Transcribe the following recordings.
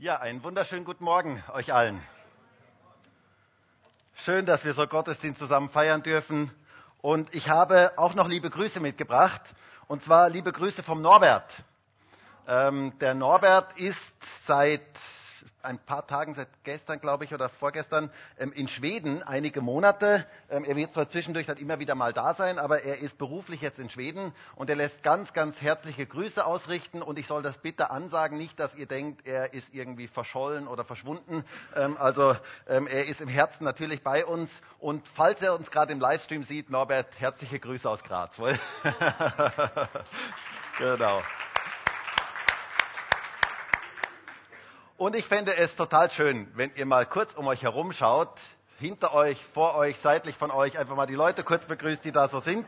Ja, einen wunderschönen guten Morgen euch allen. Schön, dass wir so Gottesdienst zusammen feiern dürfen. Und ich habe auch noch liebe Grüße mitgebracht. Und zwar liebe Grüße vom Norbert. Ähm, der Norbert ist seit ein paar Tagen, seit gestern, glaube ich, oder vorgestern, ähm, in Schweden, einige Monate. Ähm, er wird zwar zwischendurch dann immer wieder mal da sein, aber er ist beruflich jetzt in Schweden und er lässt ganz, ganz herzliche Grüße ausrichten und ich soll das bitte ansagen, nicht, dass ihr denkt, er ist irgendwie verschollen oder verschwunden. Ähm, also er ist im Herzen natürlich bei uns und falls er uns gerade im Livestream sieht, Norbert, herzliche Grüße aus Graz. genau. Und ich fände es total schön, wenn ihr mal kurz um euch herum schaut, hinter euch, vor euch, seitlich von euch, einfach mal die Leute kurz begrüßt, die da so sind.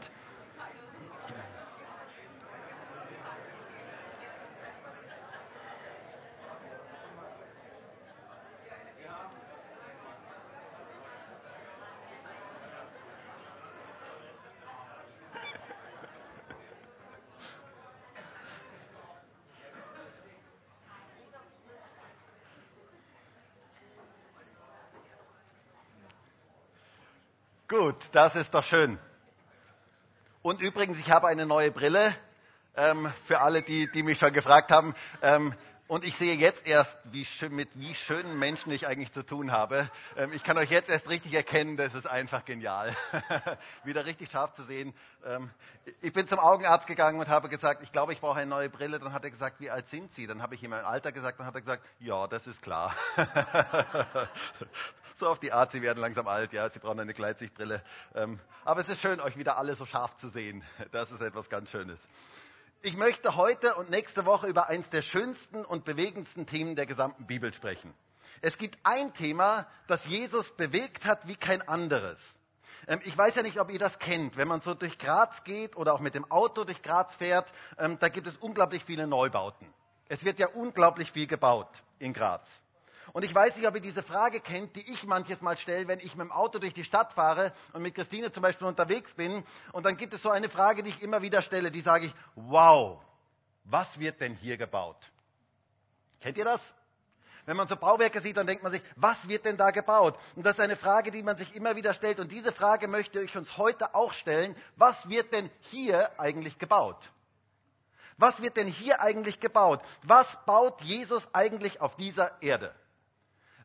Gut, das ist doch schön. Und übrigens, ich habe eine neue Brille ähm, für alle, die, die mich schon gefragt haben. Ähm, und ich sehe jetzt erst, wie schön, mit wie schönen Menschen ich eigentlich zu tun habe. Ähm, ich kann euch jetzt erst richtig erkennen, das ist einfach genial. Wieder richtig scharf zu sehen. Ähm, ich bin zum Augenarzt gegangen und habe gesagt, ich glaube, ich brauche eine neue Brille. Dann hat er gesagt, wie alt sind Sie? Dann habe ich ihm mein Alter gesagt. Dann hat er gesagt, ja, das ist klar. so auf die Art, Sie werden langsam alt, ja, Sie brauchen eine Gleitsichtbrille. Ähm, aber es ist schön, euch wieder alle so scharf zu sehen. Das ist etwas ganz Schönes. Ich möchte heute und nächste Woche über eines der schönsten und bewegendsten Themen der gesamten Bibel sprechen. Es gibt ein Thema, das Jesus bewegt hat wie kein anderes. Ähm, ich weiß ja nicht, ob ihr das kennt. Wenn man so durch Graz geht oder auch mit dem Auto durch Graz fährt, ähm, da gibt es unglaublich viele Neubauten. Es wird ja unglaublich viel gebaut in Graz. Und ich weiß nicht, ob ihr diese Frage kennt, die ich manches Mal stelle, wenn ich mit dem Auto durch die Stadt fahre und mit Christine zum Beispiel unterwegs bin. Und dann gibt es so eine Frage, die ich immer wieder stelle, die sage ich, wow, was wird denn hier gebaut? Kennt ihr das? Wenn man so Bauwerke sieht, dann denkt man sich, was wird denn da gebaut? Und das ist eine Frage, die man sich immer wieder stellt. Und diese Frage möchte ich uns heute auch stellen. Was wird denn hier eigentlich gebaut? Was wird denn hier eigentlich gebaut? Was baut Jesus eigentlich auf dieser Erde?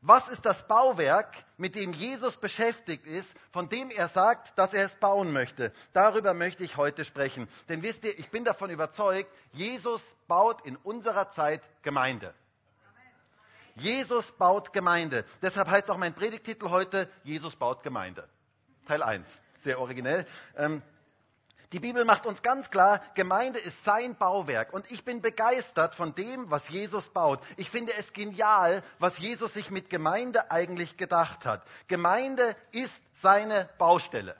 Was ist das Bauwerk, mit dem Jesus beschäftigt ist, von dem er sagt, dass er es bauen möchte? Darüber möchte ich heute sprechen. Denn wisst ihr, ich bin davon überzeugt, Jesus baut in unserer Zeit Gemeinde. Jesus baut Gemeinde. Deshalb heißt auch mein Predigtitel heute, Jesus baut Gemeinde. Teil 1. Sehr originell. Ähm, die Bibel macht uns ganz klar, Gemeinde ist sein Bauwerk. Und ich bin begeistert von dem, was Jesus baut. Ich finde es genial, was Jesus sich mit Gemeinde eigentlich gedacht hat. Gemeinde ist seine Baustelle.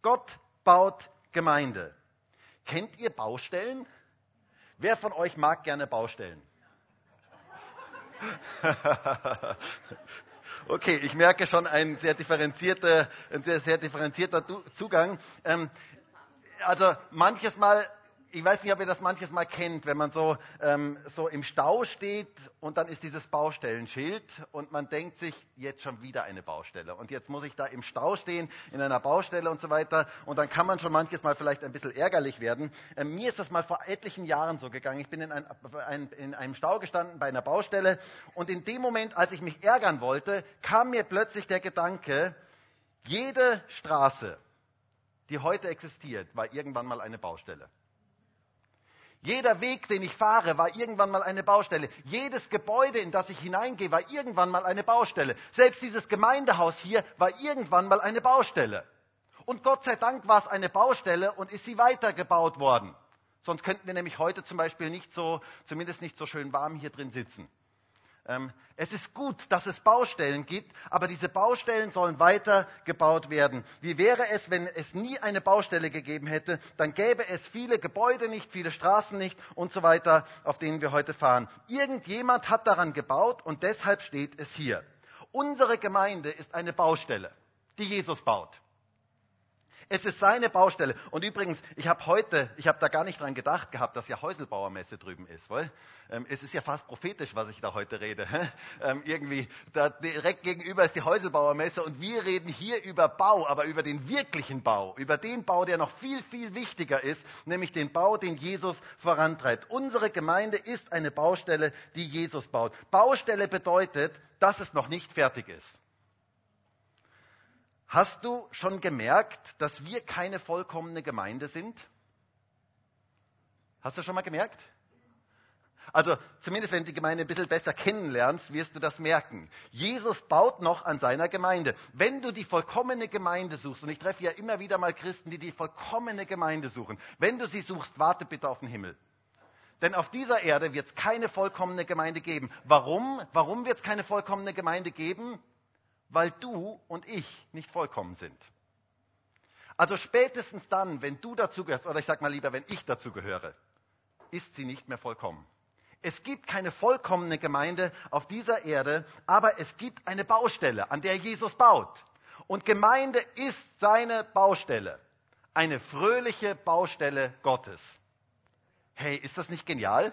Gott baut Gemeinde. Kennt ihr Baustellen? Wer von euch mag gerne Baustellen? Okay, ich merke schon ein sehr differenzierter, ein sehr, sehr differenzierter Zugang. Ähm, also manches Mal, ich weiß nicht, ob ihr das manches Mal kennt, wenn man so, ähm, so im Stau steht und dann ist dieses Baustellenschild und man denkt sich, jetzt schon wieder eine Baustelle. Und jetzt muss ich da im Stau stehen, in einer Baustelle und so weiter. Und dann kann man schon manches Mal vielleicht ein bisschen ärgerlich werden. Ähm, mir ist das mal vor etlichen Jahren so gegangen. Ich bin in, ein, ein, in einem Stau gestanden bei einer Baustelle und in dem Moment, als ich mich ärgern wollte, kam mir plötzlich der Gedanke, jede Straße, die heute existiert, war irgendwann mal eine Baustelle. Jeder Weg, den ich fahre, war irgendwann mal eine Baustelle. Jedes Gebäude, in das ich hineingehe, war irgendwann mal eine Baustelle. Selbst dieses Gemeindehaus hier war irgendwann mal eine Baustelle. Und Gott sei Dank war es eine Baustelle und ist sie weitergebaut worden. Sonst könnten wir nämlich heute zum Beispiel nicht so, zumindest nicht so schön warm hier drin sitzen. Ähm, es ist gut, dass es Baustellen gibt, aber diese Baustellen sollen weiter gebaut werden. Wie wäre es, wenn es nie eine Baustelle gegeben hätte? Dann gäbe es viele Gebäude nicht, viele Straßen nicht und so weiter, auf denen wir heute fahren. Irgendjemand hat daran gebaut und deshalb steht es hier. Unsere Gemeinde ist eine Baustelle, die Jesus baut. Es ist seine Baustelle. Und übrigens, ich habe heute, ich habe da gar nicht dran gedacht gehabt, dass ja Häuselbauermesse drüben ist. Weil, ähm, es ist ja fast prophetisch, was ich da heute rede. Ähm, irgendwie, da direkt gegenüber ist die Häuselbauermesse und wir reden hier über Bau, aber über den wirklichen Bau, über den Bau, der noch viel, viel wichtiger ist, nämlich den Bau, den Jesus vorantreibt. Unsere Gemeinde ist eine Baustelle, die Jesus baut. Baustelle bedeutet, dass es noch nicht fertig ist. Hast du schon gemerkt, dass wir keine vollkommene Gemeinde sind? Hast du schon mal gemerkt? Also zumindest wenn du die Gemeinde ein bisschen besser kennenlernst, wirst du das merken. Jesus baut noch an seiner Gemeinde. Wenn du die vollkommene Gemeinde suchst, und ich treffe ja immer wieder mal Christen, die die vollkommene Gemeinde suchen, wenn du sie suchst, warte bitte auf den Himmel. Denn auf dieser Erde wird es keine vollkommene Gemeinde geben. Warum? Warum wird es keine vollkommene Gemeinde geben? Weil du und ich nicht vollkommen sind. Also spätestens dann, wenn du dazu gehörst, oder ich sage mal lieber, wenn ich dazu gehöre, ist sie nicht mehr vollkommen. Es gibt keine vollkommene Gemeinde auf dieser Erde, aber es gibt eine Baustelle, an der Jesus baut. Und Gemeinde ist seine Baustelle. Eine fröhliche Baustelle Gottes. Hey, ist das nicht genial?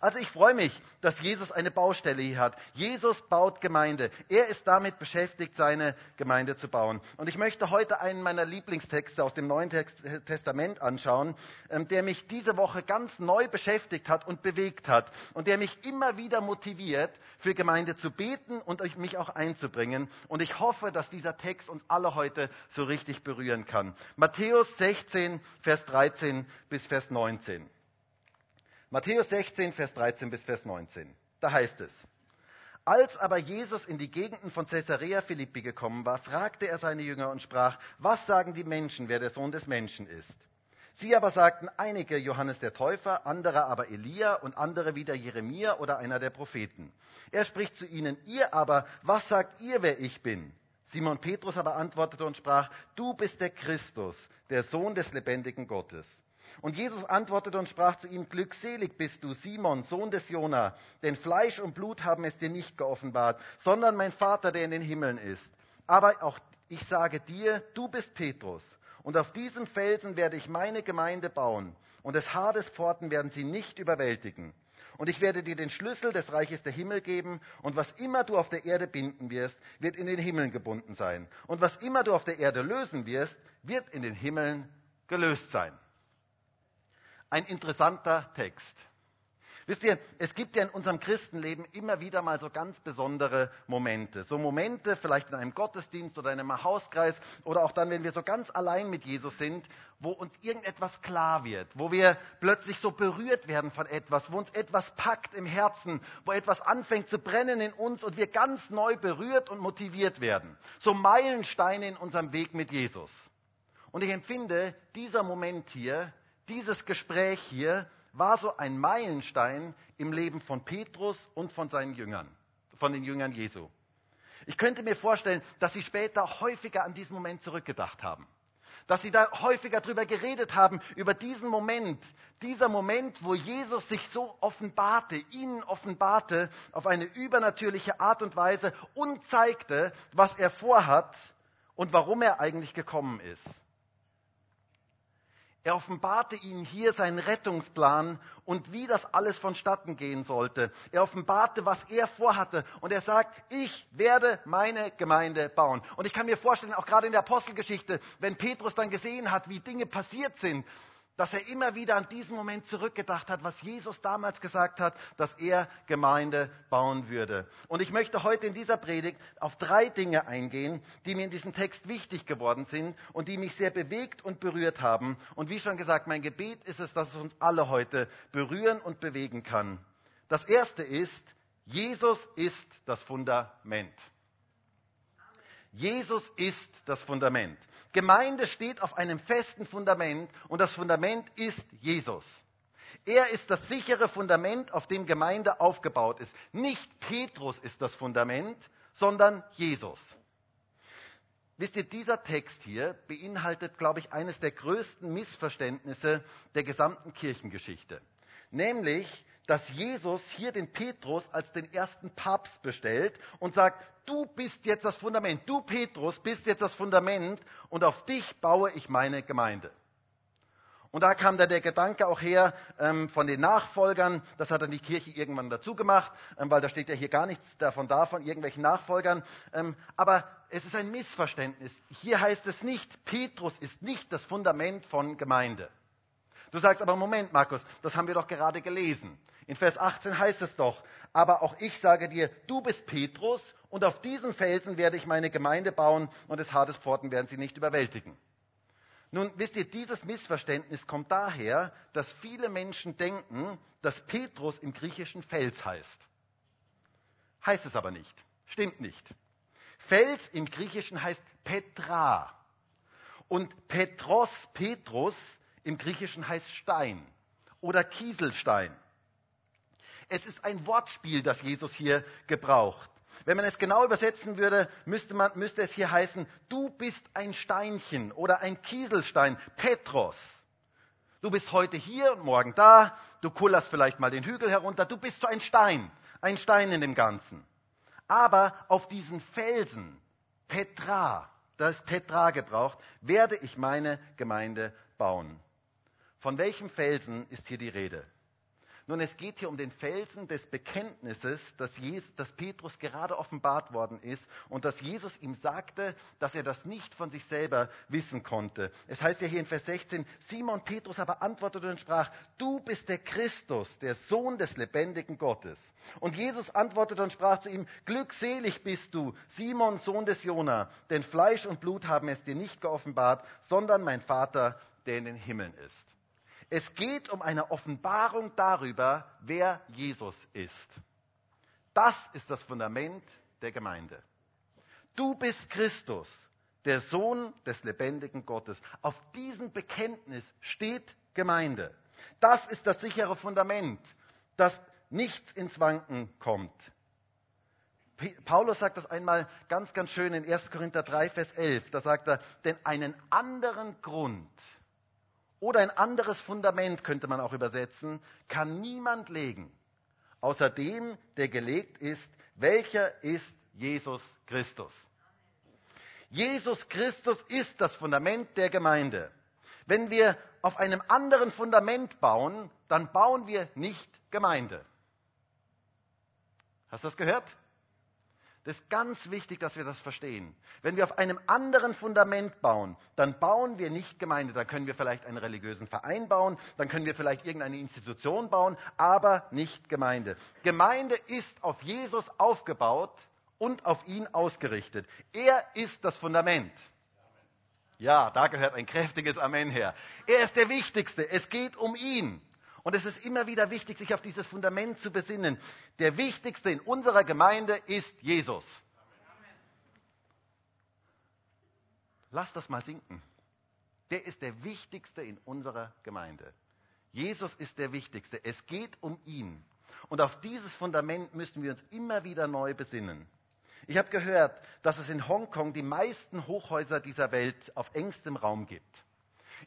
Also ich freue mich, dass Jesus eine Baustelle hier hat. Jesus baut Gemeinde. Er ist damit beschäftigt, seine Gemeinde zu bauen. Und ich möchte heute einen meiner Lieblingstexte aus dem Neuen Testament anschauen, ähm, der mich diese Woche ganz neu beschäftigt hat und bewegt hat und der mich immer wieder motiviert, für Gemeinde zu beten und mich auch einzubringen. Und ich hoffe, dass dieser Text uns alle heute so richtig berühren kann. Matthäus 16, Vers 13 bis Vers 19. Matthäus 16, Vers 13 bis Vers 19. Da heißt es, als aber Jesus in die Gegenden von Caesarea Philippi gekommen war, fragte er seine Jünger und sprach, was sagen die Menschen, wer der Sohn des Menschen ist? Sie aber sagten einige Johannes der Täufer, andere aber Elia und andere wieder Jeremia oder einer der Propheten. Er spricht zu ihnen, ihr aber, was sagt ihr, wer ich bin? Simon Petrus aber antwortete und sprach, du bist der Christus, der Sohn des lebendigen Gottes. Und Jesus antwortete und sprach zu ihm, Glückselig bist du, Simon, Sohn des Jona, denn Fleisch und Blut haben es dir nicht geoffenbart, sondern mein Vater, der in den Himmeln ist. Aber auch ich sage dir, du bist Petrus, und auf diesem Felsen werde ich meine Gemeinde bauen, und des Hades Pforten werden sie nicht überwältigen. Und ich werde dir den Schlüssel des Reiches der Himmel geben, und was immer du auf der Erde binden wirst, wird in den Himmeln gebunden sein. Und was immer du auf der Erde lösen wirst, wird in den Himmeln gelöst sein. Ein interessanter Text. Wisst ihr, es gibt ja in unserem Christenleben immer wieder mal so ganz besondere Momente. So Momente vielleicht in einem Gottesdienst oder in einem Hauskreis oder auch dann, wenn wir so ganz allein mit Jesus sind, wo uns irgendetwas klar wird, wo wir plötzlich so berührt werden von etwas, wo uns etwas packt im Herzen, wo etwas anfängt zu brennen in uns und wir ganz neu berührt und motiviert werden. So Meilensteine in unserem Weg mit Jesus. Und ich empfinde, dieser Moment hier dieses Gespräch hier war so ein Meilenstein im Leben von Petrus und von seinen Jüngern, von den Jüngern Jesu. Ich könnte mir vorstellen, dass sie später häufiger an diesen Moment zurückgedacht haben. Dass sie da häufiger drüber geredet haben, über diesen Moment. Dieser Moment, wo Jesus sich so offenbarte, ihnen offenbarte auf eine übernatürliche Art und Weise und zeigte, was er vorhat und warum er eigentlich gekommen ist. Er offenbarte ihnen hier seinen Rettungsplan und wie das alles vonstatten gehen sollte. Er offenbarte, was er vorhatte. Und er sagt, ich werde meine Gemeinde bauen. Und ich kann mir vorstellen, auch gerade in der Apostelgeschichte, wenn Petrus dann gesehen hat, wie Dinge passiert sind, dass er immer wieder an diesen Moment zurückgedacht hat, was Jesus damals gesagt hat, dass er Gemeinde bauen würde. Und ich möchte heute in dieser Predigt auf drei Dinge eingehen, die mir in diesem Text wichtig geworden sind und die mich sehr bewegt und berührt haben. Und wie schon gesagt, mein Gebet ist es, dass es uns alle heute berühren und bewegen kann. Das erste ist, Jesus ist das Fundament. Jesus ist das Fundament. Gemeinde steht auf einem festen Fundament und das Fundament ist Jesus. Er ist das sichere Fundament, auf dem Gemeinde aufgebaut ist. Nicht Petrus ist das Fundament, sondern Jesus. Wisst ihr, dieser Text hier beinhaltet, glaube ich, eines der größten Missverständnisse der gesamten Kirchengeschichte. Nämlich, dass Jesus hier den Petrus als den ersten Papst bestellt und sagt, du bist jetzt das Fundament, du Petrus bist jetzt das Fundament und auf dich baue ich meine Gemeinde. Und da kam dann der Gedanke auch her ähm, von den Nachfolgern, das hat dann die Kirche irgendwann dazu gemacht, ähm, weil da steht ja hier gar nichts davon da, von irgendwelchen Nachfolgern. Ähm, aber es ist ein Missverständnis. Hier heißt es nicht, Petrus ist nicht das Fundament von Gemeinde. Du sagst aber, Moment, Markus, das haben wir doch gerade gelesen. In Vers 18 heißt es doch, aber auch ich sage dir, du bist Petrus und auf diesen Felsen werde ich meine Gemeinde bauen und des Hades Pforten werden sie nicht überwältigen. Nun, wisst ihr, dieses Missverständnis kommt daher, dass viele Menschen denken, dass Petrus im Griechischen Fels heißt. Heißt es aber nicht. Stimmt nicht. Fels im Griechischen heißt Petra. Und Petros, Petrus im Griechischen heißt Stein oder Kieselstein. Es ist ein Wortspiel, das Jesus hier gebraucht. Wenn man es genau übersetzen würde, müsste, man, müsste es hier heißen, du bist ein Steinchen oder ein Kieselstein, Petros. Du bist heute hier und morgen da, du kullerst vielleicht mal den Hügel herunter, du bist so ein Stein, ein Stein in dem Ganzen. Aber auf diesen Felsen, Petra, da ist Petra gebraucht, werde ich meine Gemeinde bauen. Von welchem Felsen ist hier die Rede? Nun, es geht hier um den Felsen des Bekenntnisses, dass, Jesus, dass Petrus gerade offenbart worden ist und dass Jesus ihm sagte, dass er das nicht von sich selber wissen konnte. Es heißt ja hier in Vers 16, Simon Petrus aber antwortete und sprach, du bist der Christus, der Sohn des lebendigen Gottes. Und Jesus antwortete und sprach zu ihm, glückselig bist du, Simon, Sohn des Jona, denn Fleisch und Blut haben es dir nicht geoffenbart, sondern mein Vater, der in den Himmeln ist. Es geht um eine Offenbarung darüber, wer Jesus ist. Das ist das Fundament der Gemeinde. Du bist Christus, der Sohn des lebendigen Gottes. Auf diesem Bekenntnis steht Gemeinde. Das ist das sichere Fundament, dass nichts ins Wanken kommt. Paulus sagt das einmal ganz, ganz schön in 1. Korinther 3, Vers 11. Da sagt er, denn einen anderen Grund oder ein anderes Fundament könnte man auch übersetzen, kann niemand legen, außer dem, der gelegt ist, welcher ist Jesus Christus. Jesus Christus ist das Fundament der Gemeinde. Wenn wir auf einem anderen Fundament bauen, dann bauen wir nicht Gemeinde. Hast du das gehört? Das ist ganz wichtig, dass wir das verstehen. Wenn wir auf einem anderen Fundament bauen, dann bauen wir nicht Gemeinde. Dann können wir vielleicht einen religiösen Verein bauen, dann können wir vielleicht irgendeine Institution bauen, aber nicht Gemeinde. Gemeinde ist auf Jesus aufgebaut und auf ihn ausgerichtet. Er ist das Fundament. Ja, da gehört ein kräftiges Amen her. Er ist der Wichtigste. Es geht um ihn. Und es ist immer wieder wichtig, sich auf dieses Fundament zu besinnen. Der wichtigste in unserer Gemeinde ist Jesus. Lass das mal sinken. Der ist der wichtigste in unserer Gemeinde. Jesus ist der wichtigste. Es geht um ihn. Und auf dieses Fundament müssen wir uns immer wieder neu besinnen. Ich habe gehört, dass es in Hongkong die meisten Hochhäuser dieser Welt auf engstem Raum gibt.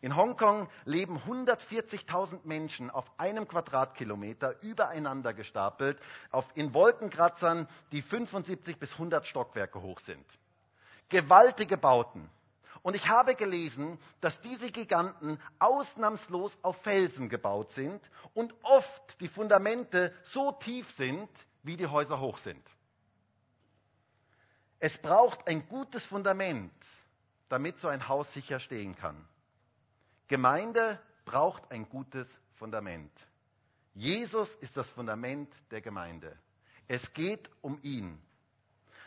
In Hongkong leben 140.000 Menschen auf einem Quadratkilometer übereinander gestapelt, auf, in Wolkenkratzern, die 75 bis 100 Stockwerke hoch sind. Gewaltige Bauten. Und ich habe gelesen, dass diese Giganten ausnahmslos auf Felsen gebaut sind und oft die Fundamente so tief sind, wie die Häuser hoch sind. Es braucht ein gutes Fundament, damit so ein Haus sicher stehen kann. Gemeinde braucht ein gutes Fundament. Jesus ist das Fundament der Gemeinde. Es geht um ihn.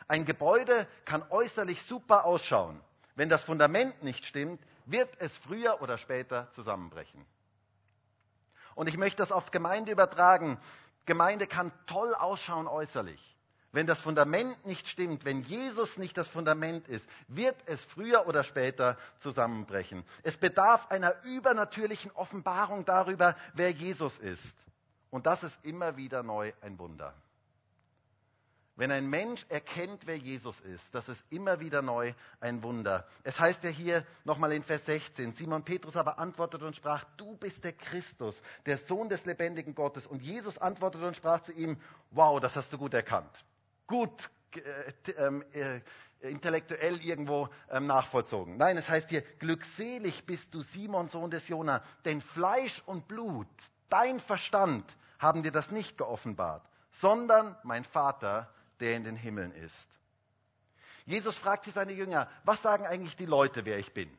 Ein Gebäude kann äußerlich super ausschauen. Wenn das Fundament nicht stimmt, wird es früher oder später zusammenbrechen. Und ich möchte das auf Gemeinde übertragen. Gemeinde kann toll ausschauen äußerlich. Wenn das Fundament nicht stimmt, wenn Jesus nicht das Fundament ist, wird es früher oder später zusammenbrechen. Es bedarf einer übernatürlichen Offenbarung darüber, wer Jesus ist. Und das ist immer wieder neu ein Wunder. Wenn ein Mensch erkennt, wer Jesus ist, das ist immer wieder neu ein Wunder. Es heißt ja hier nochmal in Vers 16, Simon Petrus aber antwortete und sprach, du bist der Christus, der Sohn des lebendigen Gottes. Und Jesus antwortete und sprach zu ihm, wow, das hast du gut erkannt. Gut äh, ähm, äh, intellektuell irgendwo ähm, nachvollzogen. Nein, es heißt hier, glückselig bist du Simon, Sohn des Jona, denn Fleisch und Blut, dein Verstand, haben dir das nicht geoffenbart, sondern mein Vater, der in den Himmeln ist. Jesus fragte seine Jünger, was sagen eigentlich die Leute, wer ich bin?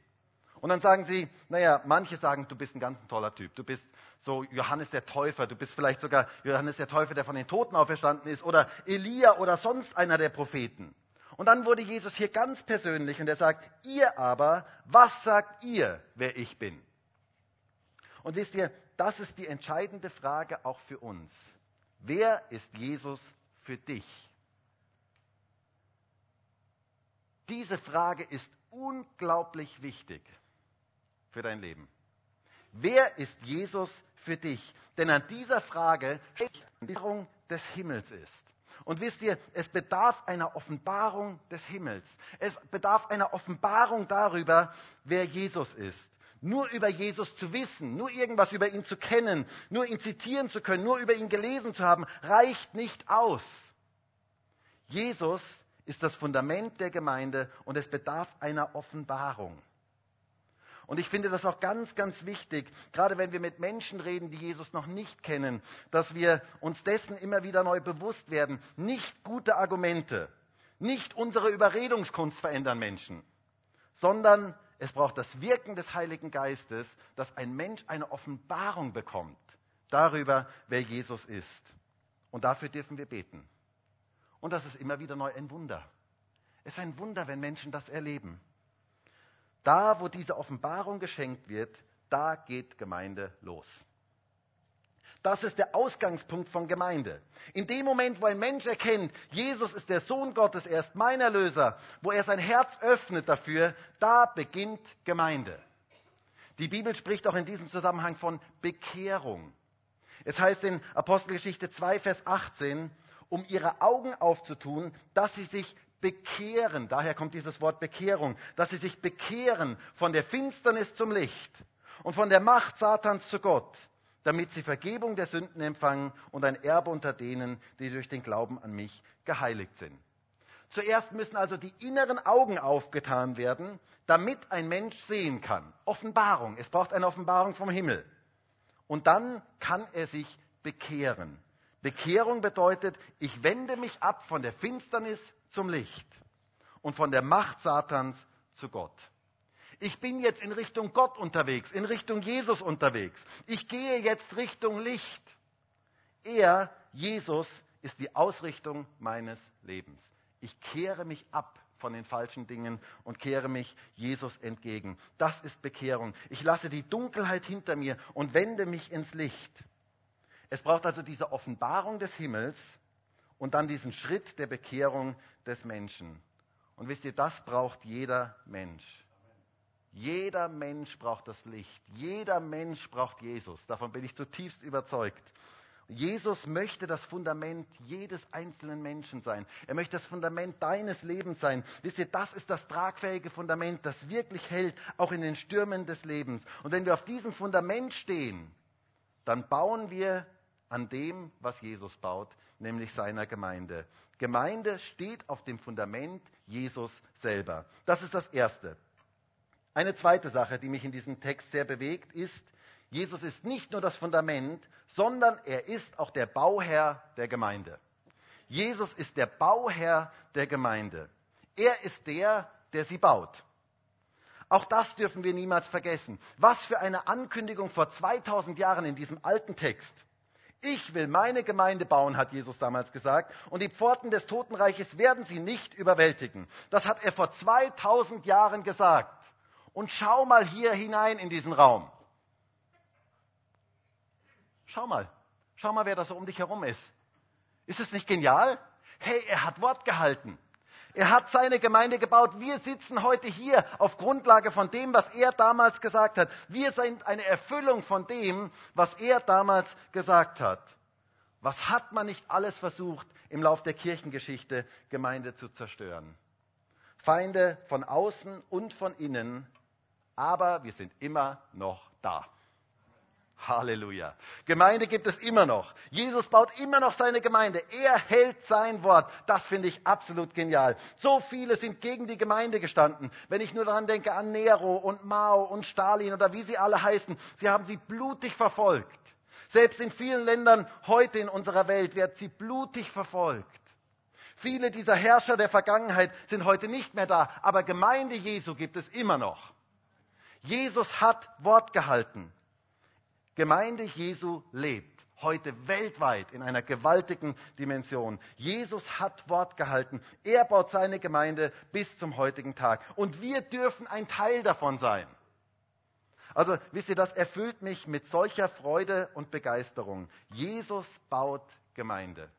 Und dann sagen sie, naja, manche sagen, du bist ein ganz toller Typ. Du bist so Johannes der Täufer. Du bist vielleicht sogar Johannes der Täufer, der von den Toten auferstanden ist. Oder Elia oder sonst einer der Propheten. Und dann wurde Jesus hier ganz persönlich und er sagt, ihr aber, was sagt ihr, wer ich bin? Und wisst ihr, das ist die entscheidende Frage auch für uns. Wer ist Jesus für dich? Diese Frage ist unglaublich wichtig für dein Leben. Wer ist Jesus für dich? Denn an dieser Frage steht die Offenbarung des Himmels ist. Und wisst ihr, es bedarf einer Offenbarung des Himmels. Es bedarf einer Offenbarung darüber, wer Jesus ist. Nur über Jesus zu wissen, nur irgendwas über ihn zu kennen, nur ihn zitieren zu können, nur über ihn gelesen zu haben, reicht nicht aus. Jesus ist das Fundament der Gemeinde und es bedarf einer Offenbarung. Und ich finde das auch ganz, ganz wichtig, gerade wenn wir mit Menschen reden, die Jesus noch nicht kennen, dass wir uns dessen immer wieder neu bewusst werden. Nicht gute Argumente, nicht unsere Überredungskunst verändern Menschen, sondern es braucht das Wirken des Heiligen Geistes, dass ein Mensch eine Offenbarung bekommt darüber, wer Jesus ist. Und dafür dürfen wir beten. Und das ist immer wieder neu ein Wunder. Es ist ein Wunder, wenn Menschen das erleben. Da, wo diese Offenbarung geschenkt wird, da geht Gemeinde los. Das ist der Ausgangspunkt von Gemeinde. In dem Moment, wo ein Mensch erkennt, Jesus ist der Sohn Gottes, er ist mein Erlöser, wo er sein Herz öffnet dafür, da beginnt Gemeinde. Die Bibel spricht auch in diesem Zusammenhang von Bekehrung. Es heißt in Apostelgeschichte 2, Vers 18, um ihre Augen aufzutun, dass sie sich bekehren, daher kommt dieses Wort Bekehrung, dass sie sich bekehren von der Finsternis zum Licht und von der Macht Satans zu Gott, damit sie Vergebung der Sünden empfangen und ein Erbe unter denen, die durch den Glauben an mich geheiligt sind. Zuerst müssen also die inneren Augen aufgetan werden, damit ein Mensch sehen kann. Offenbarung. Es braucht eine Offenbarung vom Himmel. Und dann kann er sich bekehren. Bekehrung bedeutet, ich wende mich ab von der Finsternis zum Licht und von der Macht Satans zu Gott. Ich bin jetzt in Richtung Gott unterwegs, in Richtung Jesus unterwegs. Ich gehe jetzt Richtung Licht. Er, Jesus, ist die Ausrichtung meines Lebens. Ich kehre mich ab von den falschen Dingen und kehre mich Jesus entgegen. Das ist Bekehrung. Ich lasse die Dunkelheit hinter mir und wende mich ins Licht. Es braucht also diese Offenbarung des Himmels und dann diesen Schritt der Bekehrung des Menschen. Und wisst ihr, das braucht jeder Mensch. Jeder Mensch braucht das Licht. Jeder Mensch braucht Jesus. Davon bin ich zutiefst überzeugt. Jesus möchte das Fundament jedes einzelnen Menschen sein. Er möchte das Fundament deines Lebens sein. Wisst ihr, das ist das tragfähige Fundament, das wirklich hält, auch in den Stürmen des Lebens. Und wenn wir auf diesem Fundament stehen, dann bauen wir an dem, was Jesus baut, nämlich seiner Gemeinde. Gemeinde steht auf dem Fundament Jesus selber. Das ist das Erste. Eine zweite Sache, die mich in diesem Text sehr bewegt, ist, Jesus ist nicht nur das Fundament, sondern er ist auch der Bauherr der Gemeinde. Jesus ist der Bauherr der Gemeinde. Er ist der, der sie baut. Auch das dürfen wir niemals vergessen. Was für eine Ankündigung vor 2000 Jahren in diesem alten Text. Ich will meine Gemeinde bauen, hat Jesus damals gesagt, und die Pforten des Totenreiches werden sie nicht überwältigen. Das hat er vor 2000 Jahren gesagt. Und schau mal hier hinein in diesen Raum. Schau mal, schau mal, wer da so um dich herum ist. Ist es nicht genial? Hey, er hat Wort gehalten. Er hat seine Gemeinde gebaut. Wir sitzen heute hier auf Grundlage von dem, was er damals gesagt hat. Wir sind eine Erfüllung von dem, was er damals gesagt hat. Was hat man nicht alles versucht, im Lauf der Kirchengeschichte Gemeinde zu zerstören? Feinde von außen und von innen, aber wir sind immer noch da. Halleluja. Gemeinde gibt es immer noch. Jesus baut immer noch seine Gemeinde. Er hält sein Wort. Das finde ich absolut genial. So viele sind gegen die Gemeinde gestanden. Wenn ich nur daran denke an Nero und Mao und Stalin oder wie sie alle heißen, sie haben sie blutig verfolgt. Selbst in vielen Ländern heute in unserer Welt wird sie blutig verfolgt. Viele dieser Herrscher der Vergangenheit sind heute nicht mehr da, aber Gemeinde Jesu gibt es immer noch. Jesus hat Wort gehalten. Gemeinde Jesu lebt heute weltweit in einer gewaltigen Dimension. Jesus hat Wort gehalten. Er baut seine Gemeinde bis zum heutigen Tag. Und wir dürfen ein Teil davon sein. Also wisst ihr, das erfüllt mich mit solcher Freude und Begeisterung. Jesus baut Gemeinde.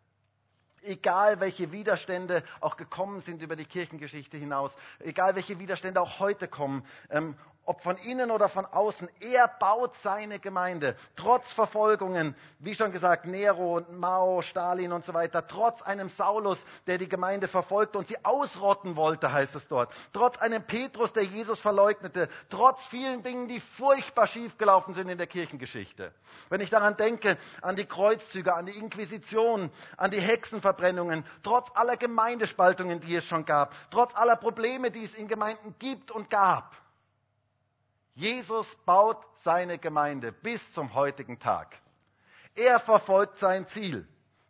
Egal welche Widerstände auch gekommen sind über die Kirchengeschichte hinaus, egal welche Widerstände auch heute kommen, ähm, ob von innen oder von außen, er baut seine Gemeinde, trotz Verfolgungen, wie schon gesagt, Nero und Mao, Stalin und so weiter, trotz einem Saulus, der die Gemeinde verfolgte und sie ausrotten wollte, heißt es dort, trotz einem Petrus, der Jesus verleugnete, trotz vielen Dingen, die furchtbar schiefgelaufen sind in der Kirchengeschichte. Wenn ich daran denke, an die Kreuzzüge, an die Inquisition, an die Hexenverbrennungen, trotz aller Gemeindespaltungen, die es schon gab, trotz aller Probleme, die es in Gemeinden gibt und gab, Jesus baut seine Gemeinde bis zum heutigen Tag. Er verfolgt sein Ziel.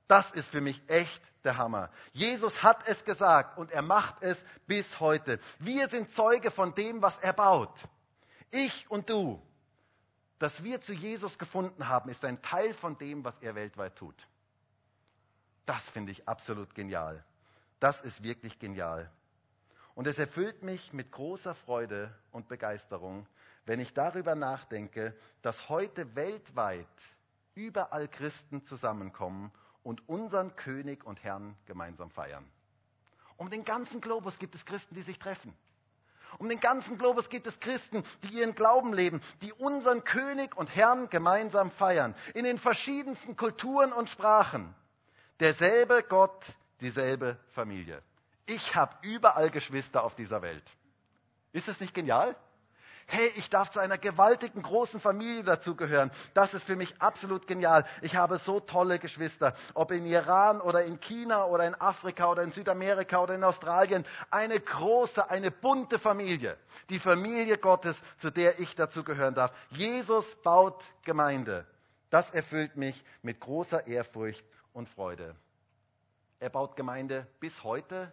Das ist für mich echt der Hammer. Jesus hat es gesagt und er macht es bis heute. Wir sind Zeuge von dem, was er baut. Ich und du. Dass wir zu Jesus gefunden haben, ist ein Teil von dem, was er weltweit tut. Das finde ich absolut genial. Das ist wirklich genial. Und es erfüllt mich mit großer Freude und Begeisterung, wenn ich darüber nachdenke, dass heute weltweit überall Christen zusammenkommen und unseren König und Herrn gemeinsam feiern. Um den ganzen Globus gibt es Christen, die sich treffen. Um den ganzen Globus gibt es Christen, die ihren Glauben leben, die unseren König und Herrn gemeinsam feiern. In den verschiedensten Kulturen und Sprachen. Derselbe Gott, dieselbe Familie. Ich habe überall Geschwister auf dieser Welt. Ist es nicht genial? Hey, ich darf zu einer gewaltigen großen Familie dazugehören. Das ist für mich absolut genial. Ich habe so tolle Geschwister, ob in Iran oder in China oder in Afrika oder in Südamerika oder in Australien. Eine große, eine bunte Familie. Die Familie Gottes, zu der ich dazugehören darf. Jesus baut Gemeinde. Das erfüllt mich mit großer Ehrfurcht und Freude. Er baut Gemeinde bis heute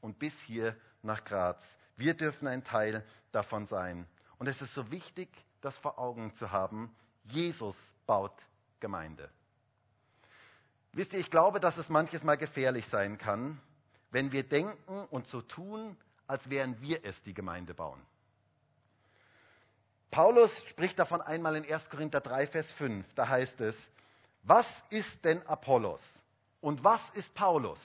und bis hier nach Graz. Wir dürfen ein Teil davon sein. Und es ist so wichtig, das vor Augen zu haben. Jesus baut Gemeinde. Wisst ihr, ich glaube, dass es manches Mal gefährlich sein kann, wenn wir denken und so tun, als wären wir es, die Gemeinde bauen. Paulus spricht davon einmal in 1. Korinther 3, Vers 5. Da heißt es, was ist denn Apollos und was ist Paulus?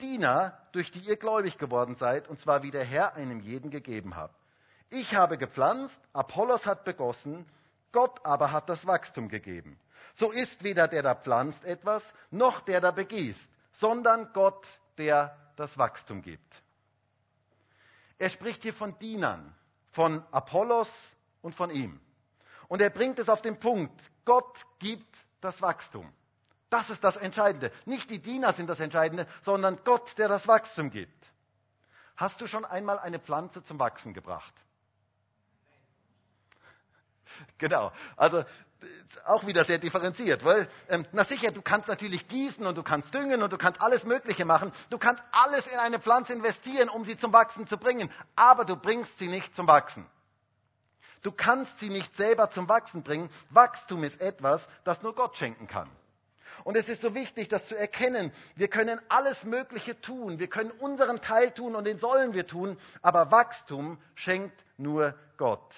Diener, durch die ihr gläubig geworden seid, und zwar wie der Herr einem jeden gegeben hat. Ich habe gepflanzt, Apollos hat begossen, Gott aber hat das Wachstum gegeben. So ist weder der, der pflanzt etwas, noch der, der begießt, sondern Gott, der das Wachstum gibt. Er spricht hier von Dienern, von Apollos und von ihm. Und er bringt es auf den Punkt, Gott gibt das Wachstum. Das ist das Entscheidende. Nicht die Diener sind das Entscheidende, sondern Gott, der das Wachstum gibt. Hast du schon einmal eine Pflanze zum Wachsen gebracht? Genau. Also auch wieder sehr differenziert, weil, ähm, na sicher, du kannst natürlich gießen und du kannst düngen und du kannst alles Mögliche machen. Du kannst alles in eine Pflanze investieren, um sie zum Wachsen zu bringen, aber du bringst sie nicht zum Wachsen. Du kannst sie nicht selber zum Wachsen bringen. Wachstum ist etwas, das nur Gott schenken kann. Und es ist so wichtig, das zu erkennen. Wir können alles Mögliche tun. Wir können unseren Teil tun und den sollen wir tun. Aber Wachstum schenkt nur Gott.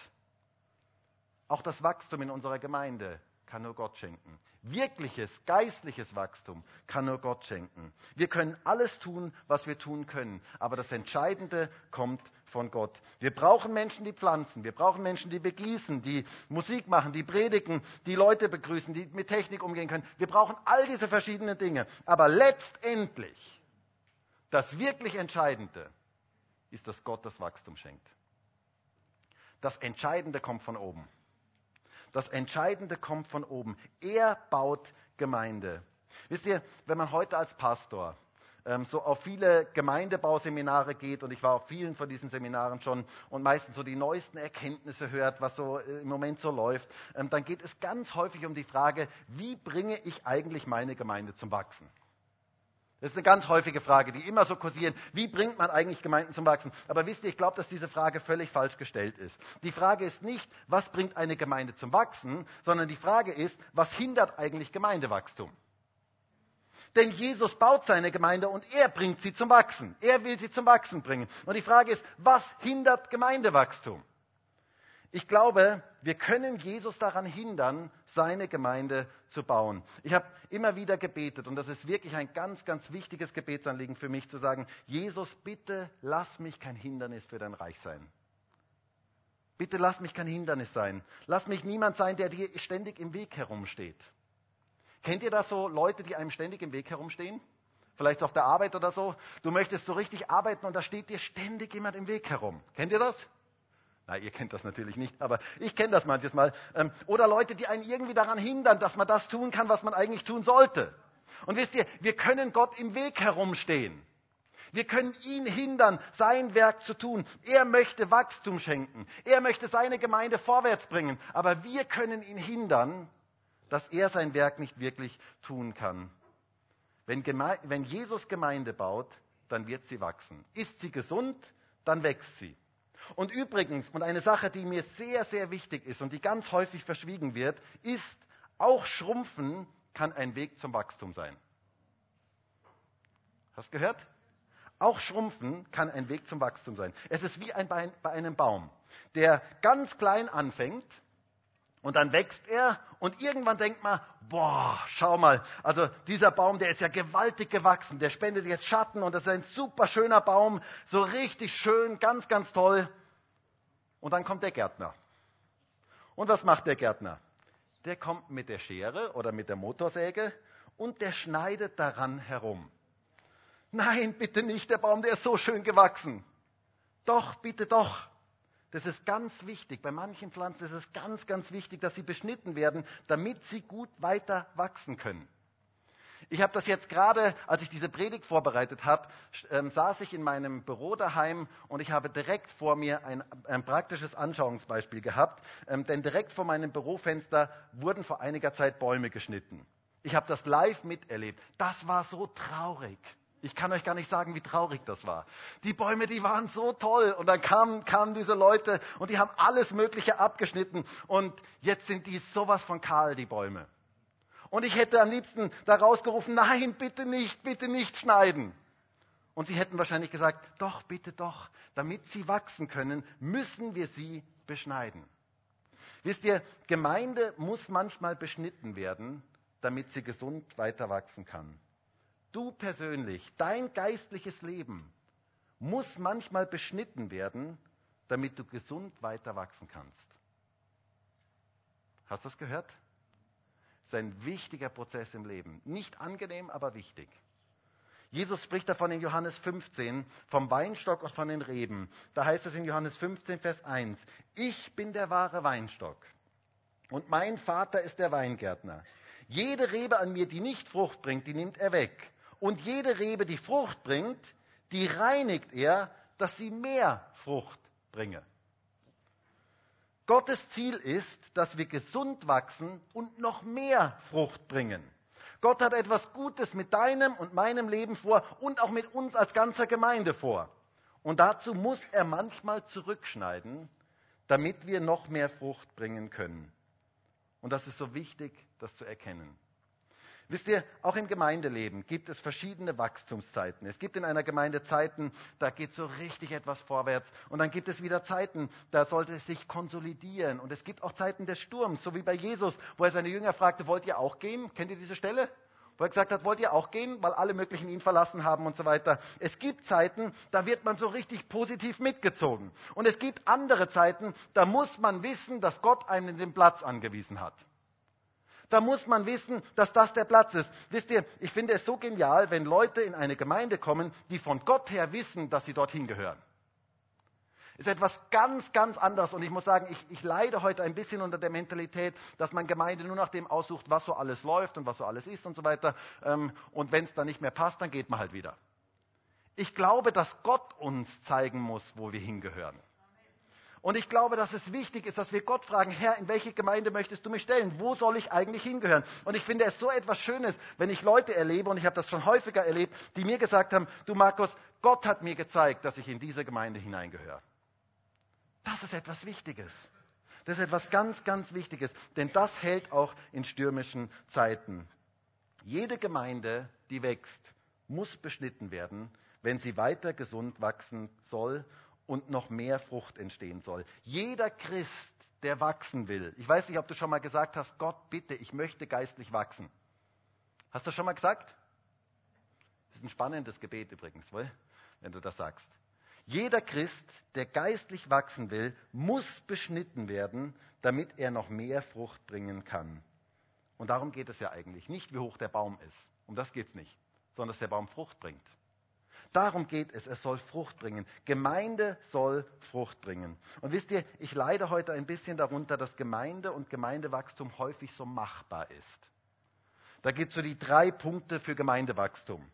Auch das Wachstum in unserer Gemeinde kann nur Gott schenken. Wirkliches, geistliches Wachstum kann nur Gott schenken. Wir können alles tun, was wir tun können, aber das Entscheidende kommt von Gott. Wir brauchen Menschen, die pflanzen. Wir brauchen Menschen, die begießen, die Musik machen, die predigen, die Leute begrüßen, die mit Technik umgehen können. Wir brauchen all diese verschiedenen Dinge. Aber letztendlich, das wirklich Entscheidende ist, dass Gott das Wachstum schenkt. Das Entscheidende kommt von oben. Das Entscheidende kommt von oben. Er baut Gemeinde. Wisst ihr, wenn man heute als Pastor ähm, so auf viele Gemeindebauseminare geht und ich war auf vielen von diesen Seminaren schon und meistens so die neuesten Erkenntnisse hört, was so äh, im Moment so läuft, ähm, dann geht es ganz häufig um die Frage, wie bringe ich eigentlich meine Gemeinde zum Wachsen? Das ist eine ganz häufige Frage, die immer so kursieren. Wie bringt man eigentlich Gemeinden zum Wachsen? Aber wisst ihr, ich glaube, dass diese Frage völlig falsch gestellt ist. Die Frage ist nicht, was bringt eine Gemeinde zum Wachsen, sondern die Frage ist, was hindert eigentlich Gemeindewachstum? Denn Jesus baut seine Gemeinde und er bringt sie zum Wachsen. Er will sie zum Wachsen bringen. Und die Frage ist, was hindert Gemeindewachstum? Ich glaube, wir können Jesus daran hindern, seine Gemeinde zu bauen. Ich habe immer wieder gebetet und das ist wirklich ein ganz, ganz wichtiges Gebetsanliegen für mich zu sagen, Jesus, bitte lass mich kein Hindernis für dein Reich sein. Bitte lass mich kein Hindernis sein. Lass mich niemand sein, der dir ständig im Weg herumsteht. Kennt ihr das so, Leute, die einem ständig im Weg herumstehen? Vielleicht auf der Arbeit oder so. Du möchtest so richtig arbeiten und da steht dir ständig jemand im Weg herum. Kennt ihr das? Na, ihr kennt das natürlich nicht, aber ich kenne das manches Mal. Ähm, oder Leute, die einen irgendwie daran hindern, dass man das tun kann, was man eigentlich tun sollte. Und wisst ihr, wir können Gott im Weg herumstehen. Wir können ihn hindern, sein Werk zu tun. Er möchte Wachstum schenken. Er möchte seine Gemeinde vorwärts bringen. Aber wir können ihn hindern, dass er sein Werk nicht wirklich tun kann. Wenn, wenn Jesus Gemeinde baut, dann wird sie wachsen. Ist sie gesund, dann wächst sie. Und übrigens, und eine Sache, die mir sehr, sehr wichtig ist und die ganz häufig verschwiegen wird, ist, auch Schrumpfen kann ein Weg zum Wachstum sein. Hast du gehört? Auch Schrumpfen kann ein Weg zum Wachstum sein. Es ist wie ein bei einem Baum, der ganz klein anfängt und dann wächst er und irgendwann denkt man, boah, schau mal, also dieser Baum, der ist ja gewaltig gewachsen, der spendet jetzt Schatten und das ist ein super schöner Baum, so richtig schön, ganz, ganz toll. Und dann kommt der Gärtner. Und was macht der Gärtner? Der kommt mit der Schere oder mit der Motorsäge und der schneidet daran herum. Nein, bitte nicht, der Baum, der ist so schön gewachsen. Doch, bitte doch. Das ist ganz wichtig. Bei manchen Pflanzen ist es ganz, ganz wichtig, dass sie beschnitten werden, damit sie gut weiter wachsen können. Ich habe das jetzt gerade, als ich diese Predigt vorbereitet habe, ähm, saß ich in meinem Büro daheim und ich habe direkt vor mir ein, ein praktisches Anschauungsbeispiel gehabt, ähm, denn direkt vor meinem Bürofenster wurden vor einiger Zeit Bäume geschnitten. Ich habe das live miterlebt. Das war so traurig. Ich kann euch gar nicht sagen, wie traurig das war. Die Bäume, die waren so toll. Und dann kamen, kamen diese Leute und die haben alles Mögliche abgeschnitten. Und jetzt sind die sowas von kahl, die Bäume. Und ich hätte am liebsten da rausgerufen, nein, bitte nicht, bitte nicht schneiden. Und sie hätten wahrscheinlich gesagt, doch, bitte doch. Damit sie wachsen können, müssen wir sie beschneiden. Wisst ihr, Gemeinde muss manchmal beschnitten werden, damit sie gesund weiter wachsen kann. Du persönlich, dein geistliches Leben muss manchmal beschnitten werden, damit du gesund weiter wachsen kannst. Hast du das gehört? Das ist ein wichtiger Prozess im Leben. Nicht angenehm, aber wichtig. Jesus spricht davon in Johannes 15 vom Weinstock und von den Reben. Da heißt es in Johannes 15, Vers 1, ich bin der wahre Weinstock und mein Vater ist der Weingärtner. Jede Rebe an mir, die nicht Frucht bringt, die nimmt er weg und jede Rebe, die Frucht bringt, die reinigt er, dass sie mehr Frucht bringe. Gottes Ziel ist, dass wir gesund wachsen und noch mehr Frucht bringen. Gott hat etwas Gutes mit deinem und meinem Leben vor und auch mit uns als ganzer Gemeinde vor. Und dazu muss er manchmal zurückschneiden, damit wir noch mehr Frucht bringen können. Und das ist so wichtig, das zu erkennen. Wisst ihr, auch im Gemeindeleben gibt es verschiedene Wachstumszeiten. Es gibt in einer Gemeinde Zeiten, da geht so richtig etwas vorwärts. Und dann gibt es wieder Zeiten, da sollte es sich konsolidieren. Und es gibt auch Zeiten des Sturms, so wie bei Jesus, wo er seine Jünger fragte, wollt ihr auch gehen? Kennt ihr diese Stelle? wo er gesagt hat, wollt ihr auch gehen, weil alle möglichen ihn verlassen haben und so weiter. Es gibt Zeiten, da wird man so richtig positiv mitgezogen. Und es gibt andere Zeiten, da muss man wissen, dass Gott einen den Platz angewiesen hat. Da muss man wissen, dass das der Platz ist. Wisst ihr, ich finde es so genial, wenn Leute in eine Gemeinde kommen, die von Gott her wissen, dass sie dorthin gehören ist etwas ganz, ganz anderes. Und ich muss sagen, ich, ich leide heute ein bisschen unter der Mentalität, dass man Gemeinde nur nach dem aussucht, was so alles läuft und was so alles ist und so weiter. Ähm, und wenn es dann nicht mehr passt, dann geht man halt wieder. Ich glaube, dass Gott uns zeigen muss, wo wir hingehören. Und ich glaube, dass es wichtig ist, dass wir Gott fragen, Herr, in welche Gemeinde möchtest du mich stellen? Wo soll ich eigentlich hingehören? Und ich finde es so etwas Schönes, wenn ich Leute erlebe, und ich habe das schon häufiger erlebt, die mir gesagt haben, du Markus, Gott hat mir gezeigt, dass ich in diese Gemeinde hineingehöre. Das ist etwas Wichtiges. Das ist etwas ganz, ganz Wichtiges, denn das hält auch in stürmischen Zeiten. Jede Gemeinde, die wächst, muss beschnitten werden, wenn sie weiter gesund wachsen soll und noch mehr Frucht entstehen soll. Jeder Christ, der wachsen will, ich weiß nicht, ob du schon mal gesagt hast, Gott bitte, ich möchte geistlich wachsen. Hast du das schon mal gesagt? Das ist ein spannendes Gebet übrigens, wenn du das sagst. Jeder Christ, der geistlich wachsen will, muss beschnitten werden, damit er noch mehr Frucht bringen kann. Und darum geht es ja eigentlich. Nicht, wie hoch der Baum ist. Um das geht es nicht. Sondern dass der Baum Frucht bringt. Darum geht es. Es soll Frucht bringen. Gemeinde soll Frucht bringen. Und wisst ihr, ich leide heute ein bisschen darunter, dass Gemeinde und Gemeindewachstum häufig so machbar ist. Da gibt es so die drei Punkte für Gemeindewachstum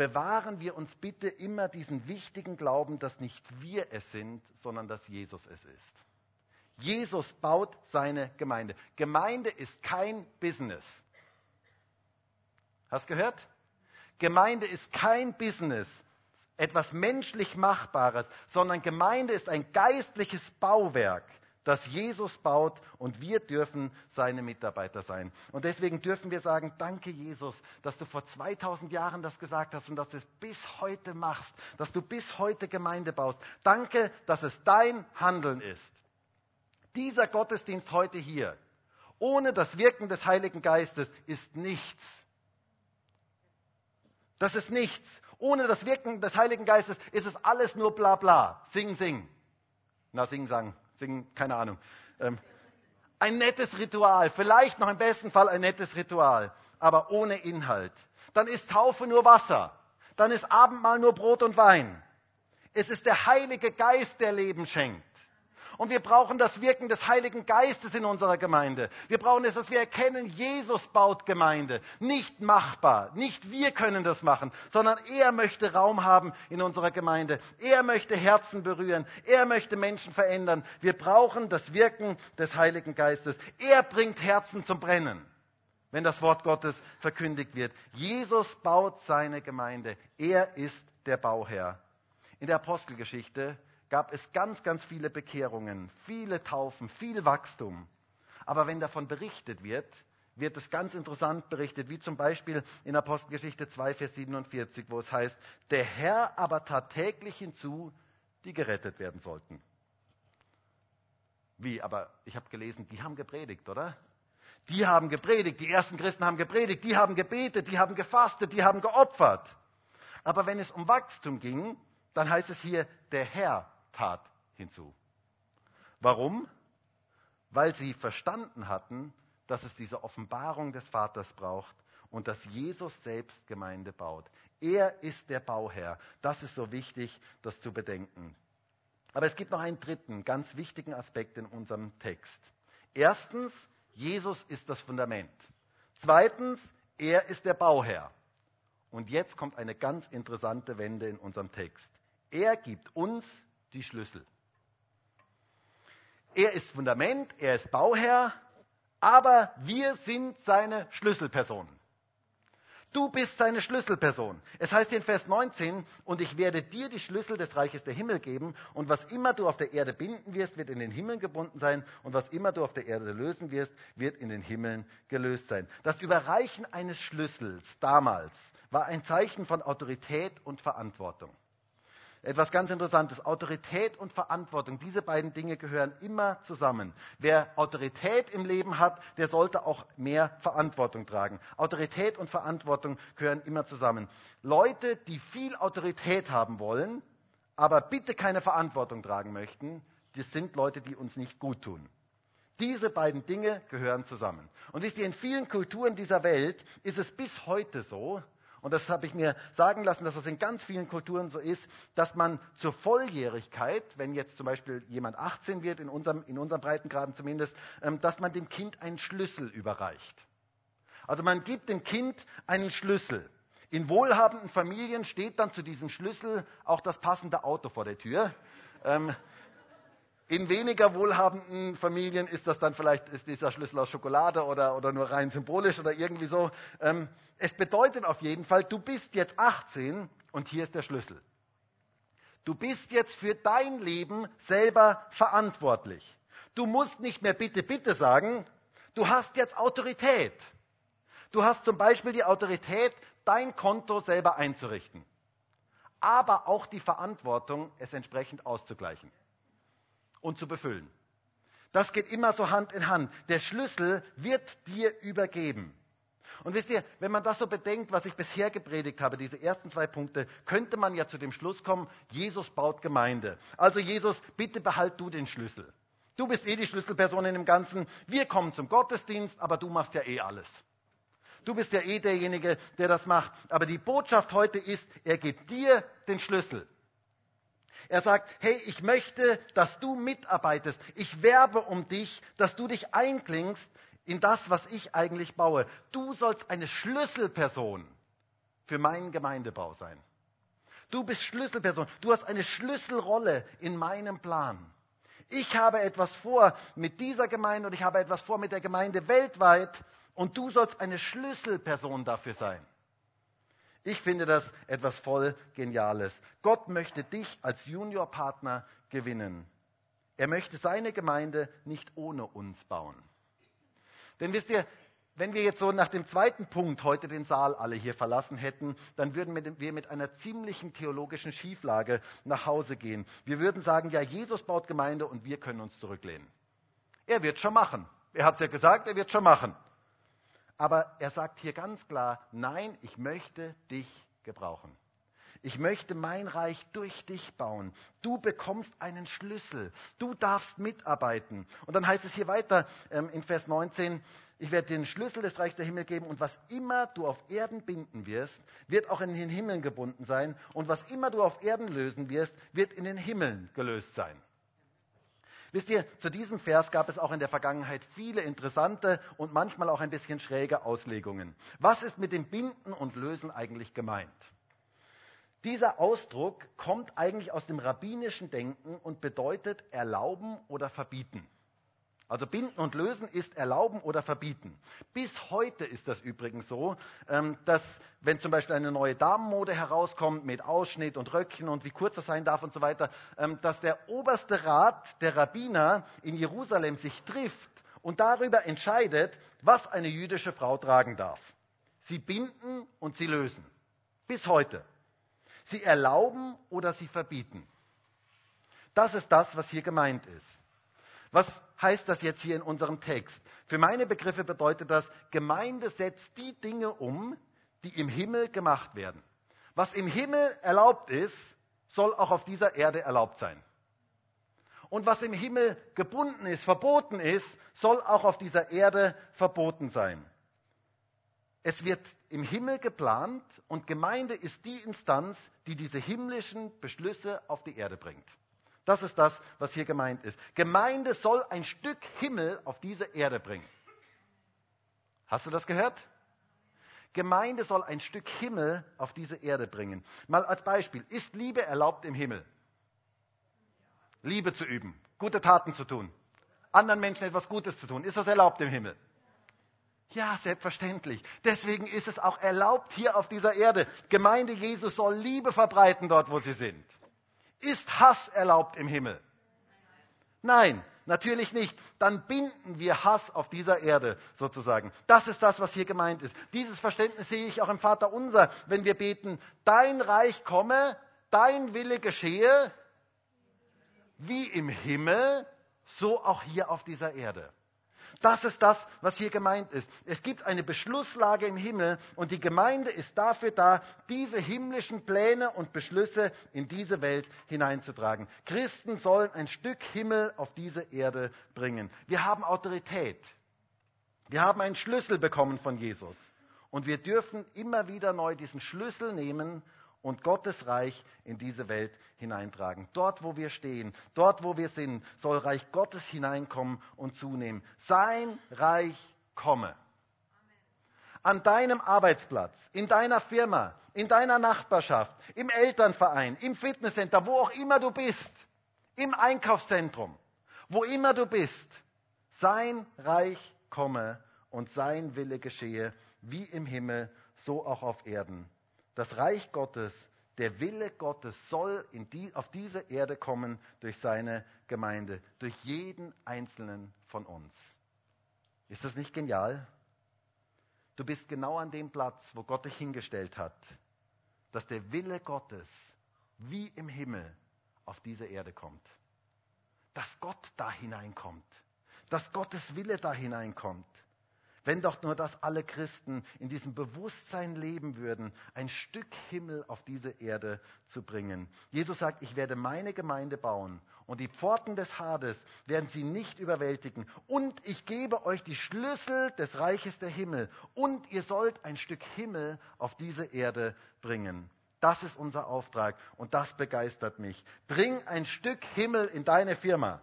bewahren wir uns bitte immer diesen wichtigen Glauben, dass nicht wir es sind, sondern dass Jesus es ist. Jesus baut seine Gemeinde. Gemeinde ist kein Business. Hast gehört? Gemeinde ist kein Business, etwas menschlich Machbares, sondern Gemeinde ist ein geistliches Bauwerk, das Jesus baut und wir dürfen seine Mitarbeiter sein. Und deswegen dürfen wir sagen, danke Jesus, dass du vor 2000 Jahren das gesagt hast und dass du es bis heute machst, dass du bis heute Gemeinde baust. Danke, dass es dein Handeln ist. Dieser Gottesdienst heute hier, ohne das Wirken des Heiligen Geistes, ist nichts. Das ist nichts. Ohne das Wirken des Heiligen Geistes ist es alles nur bla bla. Sing, sing. Na, sing, sang singen, keine Ahnung. Ähm, ein nettes Ritual, vielleicht noch im besten Fall ein nettes Ritual, aber ohne Inhalt. Dann ist Taufe nur Wasser. Dann ist Abendmahl nur Brot und Wein. Es ist der Heilige Geist, der Leben schenkt. Und wir brauchen das Wirken des Heiligen Geistes in unserer Gemeinde. Wir brauchen es, dass wir erkennen, Jesus baut Gemeinde. Nicht machbar. Nicht wir können das machen, sondern er möchte Raum haben in unserer Gemeinde. Er möchte Herzen berühren. Er möchte Menschen verändern. Wir brauchen das Wirken des Heiligen Geistes. Er bringt Herzen zum Brennen wenn das Wort Gottes verkündigt wird. Jesus baut seine Gemeinde. Er ist der Bauherr. In der Apostelgeschichte gab es ganz, ganz viele Bekehrungen, viele Taufen, viel Wachstum. Aber wenn davon berichtet wird, wird es ganz interessant berichtet, wie zum Beispiel in Apostelgeschichte 2, Vers 47, wo es heißt, der Herr aber tat täglich hinzu, die gerettet werden sollten. Wie, aber ich habe gelesen, die haben gepredigt, oder? Die haben gepredigt, die ersten Christen haben gepredigt, die haben gebetet, die haben gefastet, die haben geopfert. Aber wenn es um Wachstum ging, dann heißt es hier, der Herr Tat hinzu. Warum? Weil sie verstanden hatten, dass es diese Offenbarung des Vaters braucht und dass Jesus selbst Gemeinde baut. Er ist der Bauherr. Das ist so wichtig, das zu bedenken. Aber es gibt noch einen dritten, ganz wichtigen Aspekt in unserem Text. Erstens, Jesus ist das Fundament. Zweitens, er ist der Bauherr. Und jetzt kommt eine ganz interessante Wende in unserem Text. Er gibt uns die Schlüssel. Er ist Fundament, er ist Bauherr, aber wir sind seine Schlüsselpersonen. Du bist seine Schlüsselperson. Es heißt in Vers 19, und ich werde dir die Schlüssel des Reiches der Himmel geben, und was immer du auf der Erde binden wirst, wird in den Himmeln gebunden sein, und was immer du auf der Erde lösen wirst, wird in den Himmeln gelöst sein. Das Überreichen eines Schlüssels damals war ein Zeichen von Autorität und Verantwortung. Etwas ganz Interessantes. Autorität und Verantwortung, diese beiden Dinge gehören immer zusammen. Wer Autorität im Leben hat, der sollte auch mehr Verantwortung tragen. Autorität und Verantwortung gehören immer zusammen. Leute, die viel Autorität haben wollen, aber bitte keine Verantwortung tragen möchten, das sind Leute, die uns nicht gut tun. Diese beiden Dinge gehören zusammen. Und wisst ihr, in vielen Kulturen dieser Welt ist es bis heute so, und das habe ich mir sagen lassen, dass das in ganz vielen Kulturen so ist, dass man zur Volljährigkeit, wenn jetzt zum Beispiel jemand 18 wird, in unserem, in unserem Breitengraden zumindest, ähm, dass man dem Kind einen Schlüssel überreicht. Also man gibt dem Kind einen Schlüssel. In wohlhabenden Familien steht dann zu diesem Schlüssel auch das passende Auto vor der Tür. Ähm, in weniger wohlhabenden Familien ist das dann vielleicht ist dieser Schlüssel aus Schokolade oder, oder nur rein symbolisch oder irgendwie so. Ähm, es bedeutet auf jeden Fall, du bist jetzt 18 und hier ist der Schlüssel. Du bist jetzt für dein Leben selber verantwortlich. Du musst nicht mehr bitte, bitte sagen, du hast jetzt Autorität. Du hast zum Beispiel die Autorität, dein Konto selber einzurichten, aber auch die Verantwortung, es entsprechend auszugleichen und zu befüllen. Das geht immer so Hand in Hand. Der Schlüssel wird dir übergeben. Und wisst ihr, wenn man das so bedenkt, was ich bisher gepredigt habe, diese ersten zwei Punkte, könnte man ja zu dem Schluss kommen, Jesus baut Gemeinde. Also Jesus, bitte behalt du den Schlüssel. Du bist eh die Schlüsselperson in dem Ganzen. Wir kommen zum Gottesdienst, aber du machst ja eh alles. Du bist ja eh derjenige, der das macht. Aber die Botschaft heute ist, er gibt dir den Schlüssel. Er sagt, hey, ich möchte, dass du mitarbeitest. Ich werbe um dich, dass du dich einklingst in das, was ich eigentlich baue. Du sollst eine Schlüsselperson für meinen Gemeindebau sein. Du bist Schlüsselperson. Du hast eine Schlüsselrolle in meinem Plan. Ich habe etwas vor mit dieser Gemeinde und ich habe etwas vor mit der Gemeinde weltweit und du sollst eine Schlüsselperson dafür sein. Ich finde das etwas voll Geniales. Gott möchte dich als Juniorpartner gewinnen. Er möchte seine Gemeinde nicht ohne uns bauen. Denn wisst ihr, wenn wir jetzt so nach dem zweiten Punkt heute den Saal alle hier verlassen hätten, dann würden wir mit einer ziemlichen theologischen Schieflage nach Hause gehen. Wir würden sagen, ja, Jesus baut Gemeinde und wir können uns zurücklehnen. Er wird schon machen. Er hat es ja gesagt, er wird schon machen. Aber er sagt hier ganz klar, nein, ich möchte dich gebrauchen. Ich möchte mein Reich durch dich bauen. Du bekommst einen Schlüssel. Du darfst mitarbeiten. Und dann heißt es hier weiter ähm, in Vers 19, ich werde dir den Schlüssel des Reichs der Himmel geben und was immer du auf Erden binden wirst, wird auch in den Himmeln gebunden sein und was immer du auf Erden lösen wirst, wird in den Himmeln gelöst sein. Wisst ihr, zu diesem Vers gab es auch in der Vergangenheit viele interessante und manchmal auch ein bisschen schräge Auslegungen. Was ist mit dem Binden und Lösen eigentlich gemeint? Dieser Ausdruck kommt eigentlich aus dem rabbinischen Denken und bedeutet erlauben oder verbieten. Also binden und lösen ist erlauben oder verbieten. Bis heute ist das übrigens so, ähm, dass wenn zum Beispiel eine neue Damenmode herauskommt mit Ausschnitt und Röckchen und wie kurz das sein darf und so weiter, ähm, dass der oberste Rat der Rabbiner in Jerusalem sich trifft und darüber entscheidet, was eine jüdische Frau tragen darf. Sie binden und sie lösen. Bis heute. Sie erlauben oder sie verbieten. Das ist das, was hier gemeint ist. Was heißt das jetzt hier in unserem Text? Für meine Begriffe bedeutet das, Gemeinde setzt die Dinge um, die im Himmel gemacht werden. Was im Himmel erlaubt ist, soll auch auf dieser Erde erlaubt sein. Und was im Himmel gebunden ist, verboten ist, soll auch auf dieser Erde verboten sein. Es wird im Himmel geplant und Gemeinde ist die Instanz, die diese himmlischen Beschlüsse auf die Erde bringt. Das ist das, was hier gemeint ist. Gemeinde soll ein Stück Himmel auf diese Erde bringen. Hast du das gehört? Gemeinde soll ein Stück Himmel auf diese Erde bringen. Mal als Beispiel, ist Liebe erlaubt im Himmel? Liebe zu üben, gute Taten zu tun, anderen Menschen etwas Gutes zu tun. Ist das erlaubt im Himmel? Ja, selbstverständlich. Deswegen ist es auch erlaubt hier auf dieser Erde. Gemeinde Jesus soll Liebe verbreiten dort, wo sie sind. Ist Hass erlaubt im Himmel? Nein, natürlich nicht. Dann binden wir Hass auf dieser Erde sozusagen. Das ist das, was hier gemeint ist. Dieses Verständnis sehe ich auch im Vater unser, wenn wir beten, dein Reich komme, dein Wille geschehe, wie im Himmel, so auch hier auf dieser Erde. Das ist das, was hier gemeint ist. Es gibt eine Beschlusslage im Himmel und die Gemeinde ist dafür da, diese himmlischen Pläne und Beschlüsse in diese Welt hineinzutragen. Christen sollen ein Stück Himmel auf diese Erde bringen. Wir haben Autorität. Wir haben einen Schlüssel bekommen von Jesus. Und wir dürfen immer wieder neu diesen Schlüssel nehmen und Gottes Reich in diese Welt hineintragen. Dort, wo wir stehen, dort, wo wir sind, soll Reich Gottes hineinkommen und zunehmen. Sein Reich komme. An deinem Arbeitsplatz, in deiner Firma, in deiner Nachbarschaft, im Elternverein, im Fitnesscenter, wo auch immer du bist, im Einkaufszentrum, wo immer du bist, sein Reich komme und sein Wille geschehe, wie im Himmel, so auch auf Erden das Reich Gottes, der Wille Gottes soll die, auf diese Erde kommen durch seine Gemeinde, durch jeden einzelnen von uns. Ist das nicht genial? Du bist genau an dem Platz, wo Gott dich hingestellt hat, dass der Wille Gottes wie im Himmel auf diese Erde kommt. Dass Gott da hineinkommt. Dass Gottes Wille da hineinkommt. Wenn doch nur das alle Christen in diesem Bewusstsein leben würden, ein Stück Himmel auf diese Erde zu bringen. Jesus sagt, ich werde meine Gemeinde bauen und die Pforten des Hades werden sie nicht überwältigen. Und ich gebe euch die Schlüssel des Reiches der Himmel und ihr sollt ein Stück Himmel auf diese Erde bringen. Das ist unser Auftrag und das begeistert mich. Bring ein Stück Himmel in deine Firma.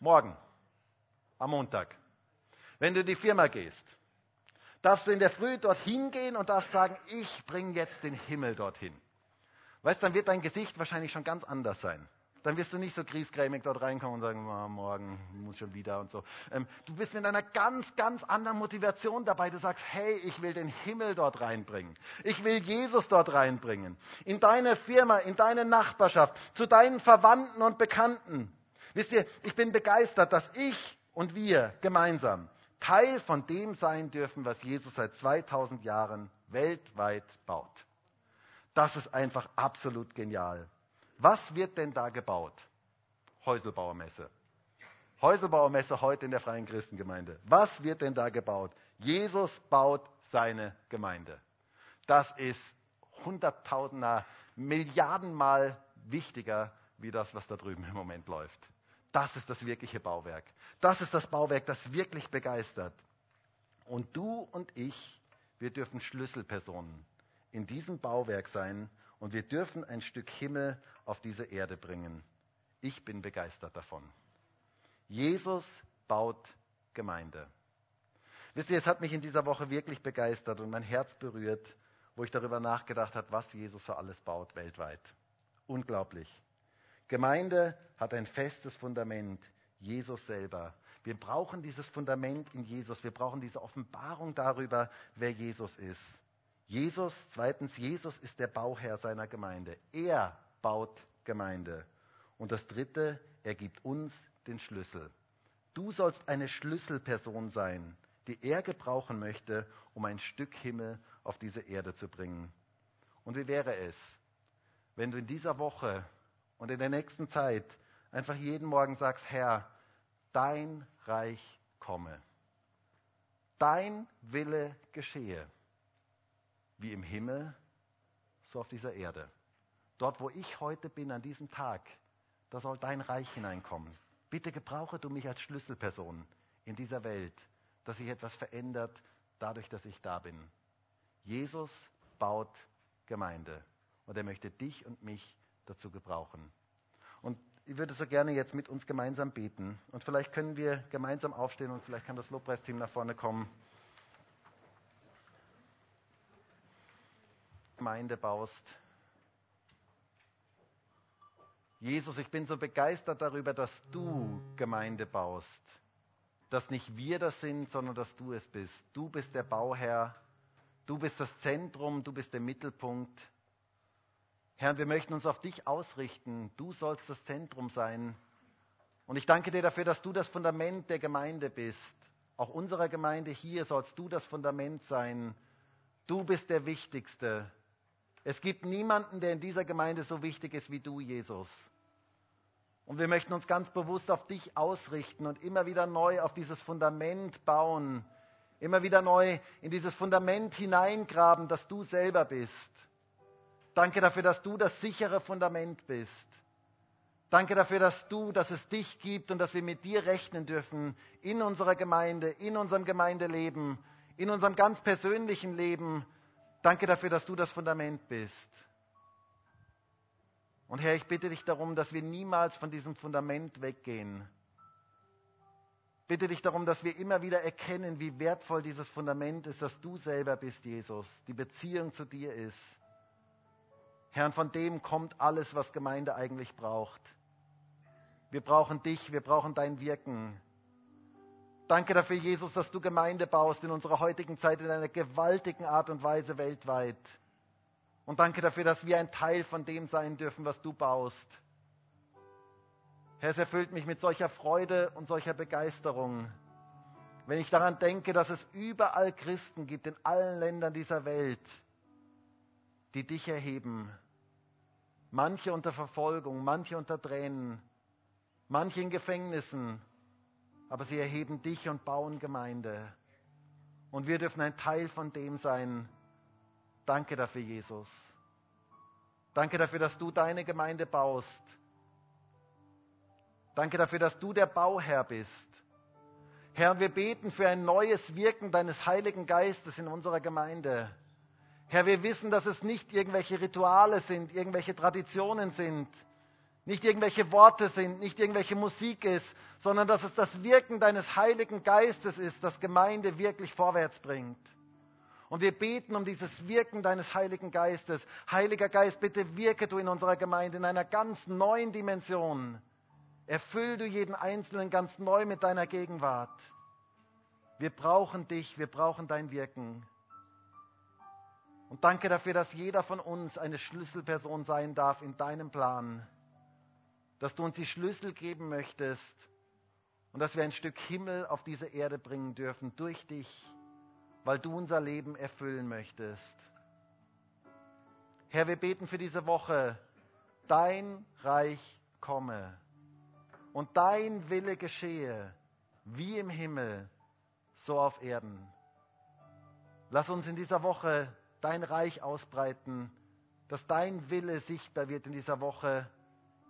Morgen am Montag. Wenn du in die Firma gehst, darfst du in der Früh dorthin gehen und darfst sagen, ich bringe jetzt den Himmel dorthin. Weißt, dann wird dein Gesicht wahrscheinlich schon ganz anders sein. Dann wirst du nicht so griesgrämig dort reinkommen und sagen, oh, morgen muss schon wieder und so. Ähm, du bist mit einer ganz, ganz anderen Motivation dabei. Du sagst, hey, ich will den Himmel dort reinbringen. Ich will Jesus dort reinbringen. In deine Firma, in deine Nachbarschaft, zu deinen Verwandten und Bekannten. Wisst ihr, ich bin begeistert, dass ich und wir gemeinsam Teil von dem sein dürfen, was Jesus seit 2000 Jahren weltweit baut. Das ist einfach absolut genial. Was wird denn da gebaut? Häuselbauermesse. Häuselbauermesse heute in der Freien Christengemeinde. Was wird denn da gebaut? Jesus baut seine Gemeinde. Das ist hunderttausender, Milliardenmal wichtiger wie das, was da drüben im Moment läuft. Das ist das wirkliche Bauwerk. Das ist das Bauwerk, das wirklich begeistert. Und du und ich, wir dürfen Schlüsselpersonen in diesem Bauwerk sein und wir dürfen ein Stück Himmel auf diese Erde bringen. Ich bin begeistert davon. Jesus baut Gemeinde. Wisst ihr, es hat mich in dieser Woche wirklich begeistert und mein Herz berührt, wo ich darüber nachgedacht habe, was Jesus so alles baut weltweit. Unglaublich. Gemeinde hat ein festes Fundament, Jesus selber. Wir brauchen dieses Fundament in Jesus. Wir brauchen diese Offenbarung darüber, wer Jesus ist. Jesus, zweitens, Jesus ist der Bauherr seiner Gemeinde. Er baut Gemeinde. Und das dritte, er gibt uns den Schlüssel. Du sollst eine Schlüsselperson sein, die er gebrauchen möchte, um ein Stück Himmel auf diese Erde zu bringen. Und wie wäre es, wenn du in dieser Woche und in der nächsten Zeit einfach jeden Morgen sagst, Herr, dein Reich komme. Dein Wille geschehe. Wie im Himmel, so auf dieser Erde. Dort, wo ich heute bin, an diesem Tag, da soll dein Reich hineinkommen. Bitte gebrauche du mich als Schlüsselperson in dieser Welt, dass sich etwas verändert, dadurch, dass ich da bin. Jesus baut Gemeinde und er möchte dich und mich dazu gebrauchen. Und ich würde so gerne jetzt mit uns gemeinsam beten. Und vielleicht können wir gemeinsam aufstehen und vielleicht kann das Lobpreisteam nach vorne kommen. Gemeinde baust. Jesus, ich bin so begeistert darüber, dass du Gemeinde baust. Dass nicht wir das sind, sondern dass du es bist. Du bist der Bauherr. Du bist das Zentrum. Du bist der Mittelpunkt. Herr, wir möchten uns auf dich ausrichten. Du sollst das Zentrum sein. Und ich danke dir dafür, dass du das Fundament der Gemeinde bist. Auch unserer Gemeinde hier sollst du das Fundament sein. Du bist der Wichtigste. Es gibt niemanden, der in dieser Gemeinde so wichtig ist wie du, Jesus. Und wir möchten uns ganz bewusst auf dich ausrichten und immer wieder neu auf dieses Fundament bauen, immer wieder neu in dieses Fundament hineingraben, dass du selber bist. Danke dafür, dass du das sichere Fundament bist. Danke dafür, dass du, dass es dich gibt und dass wir mit dir rechnen dürfen in unserer Gemeinde, in unserem Gemeindeleben, in unserem ganz persönlichen Leben. Danke dafür, dass du das Fundament bist. Und Herr, ich bitte dich darum, dass wir niemals von diesem Fundament weggehen. Bitte dich darum, dass wir immer wieder erkennen, wie wertvoll dieses Fundament ist, dass du selber bist, Jesus, die Beziehung zu dir ist. Herr, von dem kommt alles, was Gemeinde eigentlich braucht. Wir brauchen dich, wir brauchen dein Wirken. Danke dafür, Jesus, dass du Gemeinde baust in unserer heutigen Zeit in einer gewaltigen Art und Weise weltweit. Und danke dafür, dass wir ein Teil von dem sein dürfen, was du baust. Herr, es erfüllt mich mit solcher Freude und solcher Begeisterung, wenn ich daran denke, dass es überall Christen gibt in allen Ländern dieser Welt, die dich erheben. Manche unter Verfolgung, manche unter Tränen, manche in Gefängnissen, aber sie erheben dich und bauen Gemeinde. Und wir dürfen ein Teil von dem sein, Danke dafür, Jesus. Danke dafür, dass du deine Gemeinde baust. Danke dafür, dass du der Bauherr bist. Herr, wir beten für ein neues Wirken deines Heiligen Geistes in unserer Gemeinde. Herr, wir wissen, dass es nicht irgendwelche Rituale sind, irgendwelche Traditionen sind, nicht irgendwelche Worte sind, nicht irgendwelche Musik ist, sondern dass es das Wirken deines Heiligen Geistes ist, das Gemeinde wirklich vorwärts bringt. Und wir beten um dieses Wirken deines Heiligen Geistes. Heiliger Geist, bitte wirke du in unserer Gemeinde in einer ganz neuen Dimension. Erfüll du jeden Einzelnen ganz neu mit deiner Gegenwart. Wir brauchen dich, wir brauchen dein Wirken. Und danke dafür, dass jeder von uns eine Schlüsselperson sein darf in deinem Plan. Dass du uns die Schlüssel geben möchtest und dass wir ein Stück Himmel auf diese Erde bringen dürfen durch dich weil du unser Leben erfüllen möchtest. Herr, wir beten für diese Woche, dein Reich komme und dein Wille geschehe, wie im Himmel, so auf Erden. Lass uns in dieser Woche dein Reich ausbreiten, dass dein Wille sichtbar wird in dieser Woche,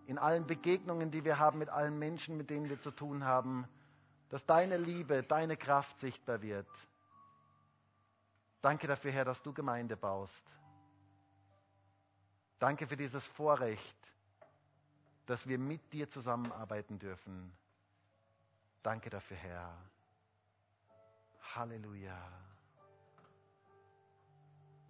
in allen Begegnungen, die wir haben mit allen Menschen, mit denen wir zu tun haben, dass deine Liebe, deine Kraft sichtbar wird. Danke dafür, Herr, dass du Gemeinde baust. Danke für dieses Vorrecht, dass wir mit dir zusammenarbeiten dürfen. Danke dafür, Herr. Halleluja.